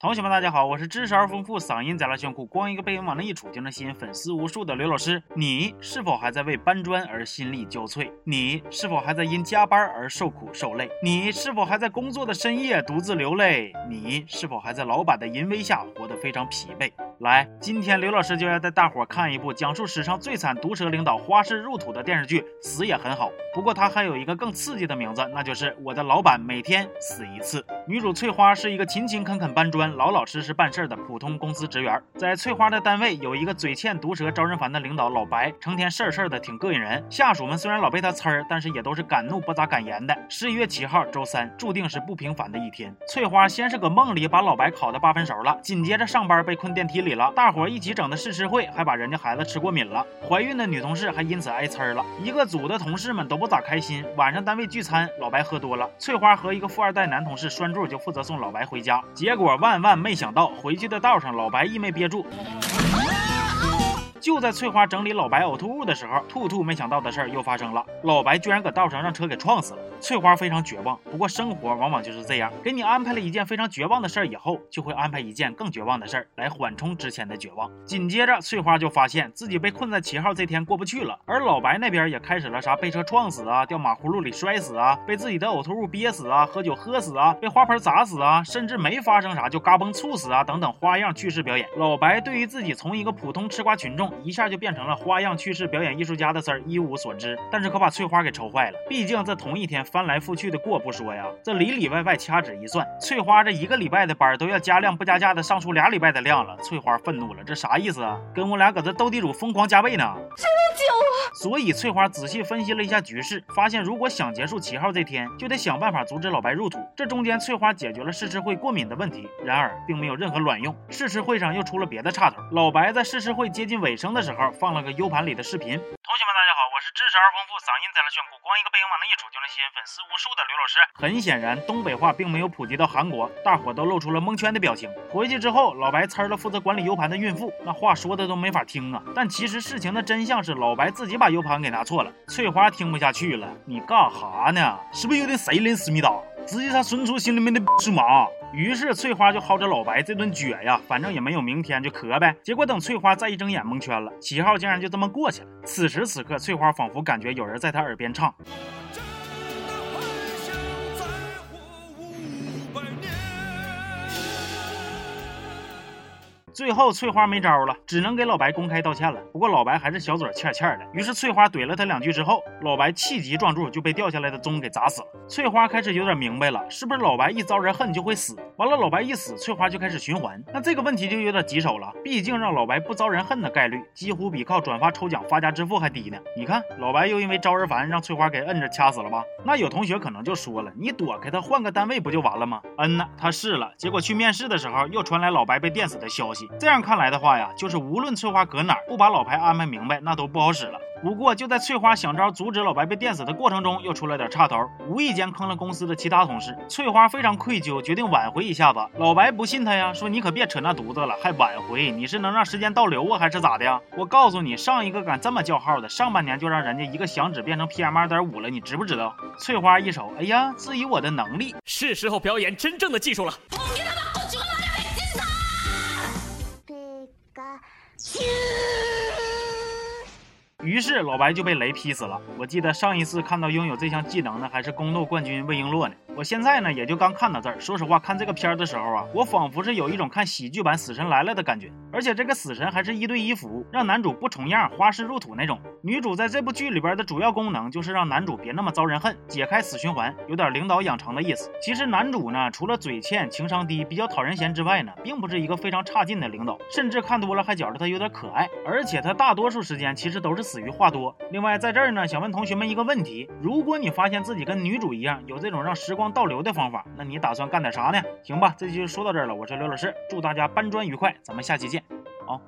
同学们，大家好，我是知识而丰富、嗓音贼拉炫酷、光一个背影往那一杵就能吸引粉丝无数的刘老师。你是否还在为搬砖而心力交瘁？你是否还在因加班而受苦受累？你是否还在工作的深夜独自流泪？你是否还在老板的淫威下活得非常疲惫？来，今天刘老师就要带大伙看一部讲述史上最惨毒舌领导花式入土的电视剧，死也很好。不过它还有一个更刺激的名字，那就是我的老板每天死一次。女主翠花是一个勤勤恳恳搬砖、老老实实办事的普通公司职员。在翠花的单位有一个嘴欠、毒舌、招人烦的领导老白，成天事儿事儿的挺膈应人。下属们虽然老被他呲儿，但是也都是敢怒不咋敢言的。十一月七号周三，注定是不平凡的一天。翠花先是搁梦里把老白烤得八分熟了，紧接着上班被困电梯里大伙儿一起整的试吃会，还把人家孩子吃过敏了。怀孕的女同事还因此挨呲儿了。一个组的同事们都不咋开心。晚上单位聚餐，老白喝多了，翠花和一个富二代男同事拴柱，就负责送老白回家。结果万万没想到，回去的道上，老白一没憋住。就在翠花整理老白呕吐物的时候，兔兔没想到的事儿又发生了，老白居然搁道上让车给撞死了。翠花非常绝望，不过生活往往就是这样，给你安排了一件非常绝望的事儿以后，就会安排一件更绝望的事儿来缓冲之前的绝望。紧接着，翠花就发现自己被困在七号这天过不去了，而老白那边也开始了啥被车撞死啊，掉马葫芦里摔死啊，被自己的呕吐物憋死啊，喝酒喝死啊，被花盆砸死啊，甚至没发生啥就嘎嘣猝死啊等等花样去世表演。老白对于自己从一个普通吃瓜群众一下就变成了花样去世表演艺术家的事儿一无所知，但是可把翠花给愁坏了。毕竟这同一天翻来覆去的过不说呀，这里里外外掐指一算，翠花这一个礼拜的班都要加量不加价的上出俩礼拜的量了。翠花愤怒了，这啥意思啊？跟我俩搁这斗地主疯狂加倍呢？所以翠花仔细分析了一下局势，发现如果想结束七号这天，就得想办法阻止老白入土。这中间翠花解决了试吃会过敏的问题，然而并没有任何卵用。试吃会上又出了别的岔头。老白在试吃会接近尾声的时候，放了个 U 盘里的视频。同学们，大家好，我是知识而丰富、嗓音贼拉炫酷、光一个背影往那一杵就能吸引粉丝无数的刘老师。很显然，东北话并没有普及到韩国，大伙都露出了蒙圈的表情。回去之后，老白呲了负责管理 U 盘的孕妇，那话说的都没法听啊。但其实事情的真相是，老白自己把 U 盘给拿错了。翠花听不下去了，你干哈呢？是不是又得谁拎思密达？实际上孙叔心里面的是嘛？于是翠花就薅着老白这顿撅呀，反正也没有明天，就咳呗。结果等翠花再一睁眼，蒙圈了，七号竟然就这么过去了。此时此刻，翠花仿佛感觉有人在她耳边唱。最后，翠花没招了，只能给老白公开道歉了。不过老白还是小嘴欠欠的。于是翠花怼了他两句之后，老白气急撞柱就被掉下来的钟给砸死了。翠花开始有点明白了，是不是老白一招人恨就会死？完了，老白一死，翠花就开始循环。那这个问题就有点棘手了，毕竟让老白不招人恨的概率，几乎比靠转发抽奖发家致富还低呢。你看，老白又因为招人烦，让翠花给摁着掐死了吧？那有同学可能就说了，你躲开他，换个单位不就完了吗？嗯呐，他试了，结果去面试的时候，又传来老白被电死的消息。这样看来的话呀，就是无论翠花搁哪儿，不把老白安排明白，那都不好使了。不过就在翠花想招阻止老白被电死的过程中，又出了点岔头，无意间坑了公司的其他同事。翠花非常愧疚，决定挽回一下子。老白不信他呀，说你可别扯那犊子了，还挽回？你是能让时间倒流啊，还是咋的呀？我告诉你，上一个敢这么叫号的，上半年就让人家一个响指变成 PM 二点五了，你知不知道？翠花一瞅，哎呀，质疑我的能力，是时候表演真正的技术了。于是老白就被雷劈死了。我记得上一次看到拥有这项技能的还是宫斗冠军魏璎珞呢。我现在呢也就刚看到这儿。说实话，看这个片儿的时候啊，我仿佛是有一种看喜剧版《死神来了》的感觉。而且这个死神还是一对一服务，让男主不重样、花式入土那种。女主在这部剧里边的主要功能就是让男主别那么遭人恨，解开死循环，有点领导养成的意思。其实男主呢，除了嘴欠、情商低、比较讨人嫌之外呢，并不是一个非常差劲的领导，甚至看多了还觉得他有点可爱。而且他大多数时间其实都是死于话多。另外，在这儿呢，想问同学们一个问题：如果你发现自己跟女主一样有这种让时光倒流的方法，那你打算干点啥呢？行吧，这期就说到这儿了。我是刘老师，祝大家搬砖愉快，咱们下期见，好。